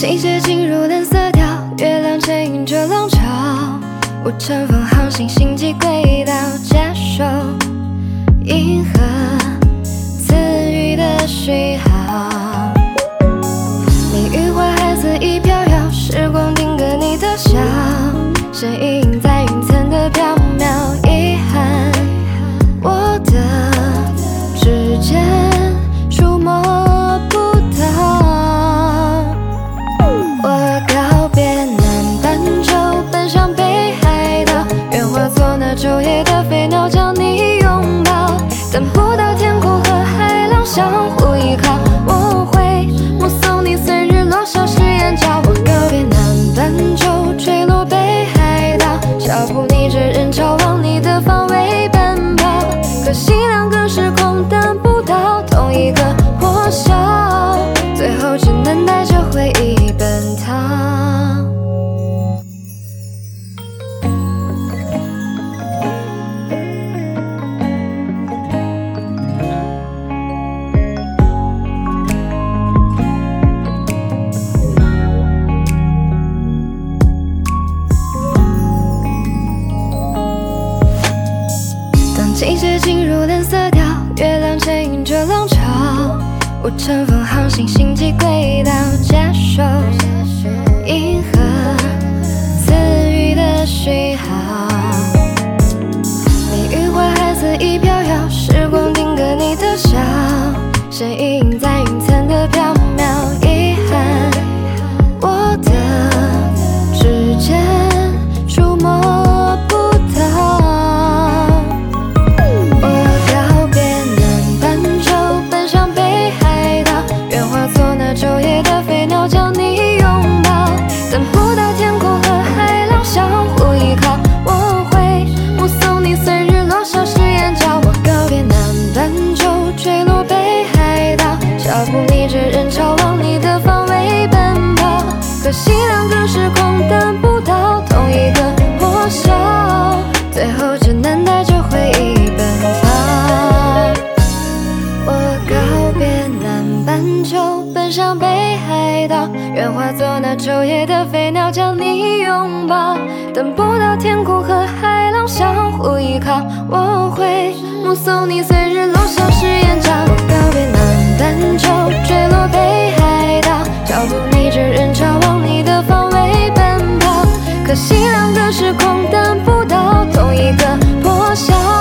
倾斜进入蓝色调，月亮牵引着浪潮，我乘风航行星际轨道，接受银河赐予的讯号。你与花海肆意飘摇，时光定格你的笑，身影昼夜的飞鸟，将你拥抱。等不到天空和海浪相互依靠，我会目送你随日落消失眼角。我告别南半球，坠落北海道，脚步逆着人潮往你的方位奔跑。可惜两个时空等不当季节进入蓝色调，月亮牵引着浪潮，我乘风航行星际轨道，愿化作那昼夜的飞鸟将你拥抱等不到天空和海浪相互依靠我会目送你随日落消失眼角我告别南半球坠落北海道脚步逆着人潮往你的方位奔跑可惜两个时空等不到同一个破晓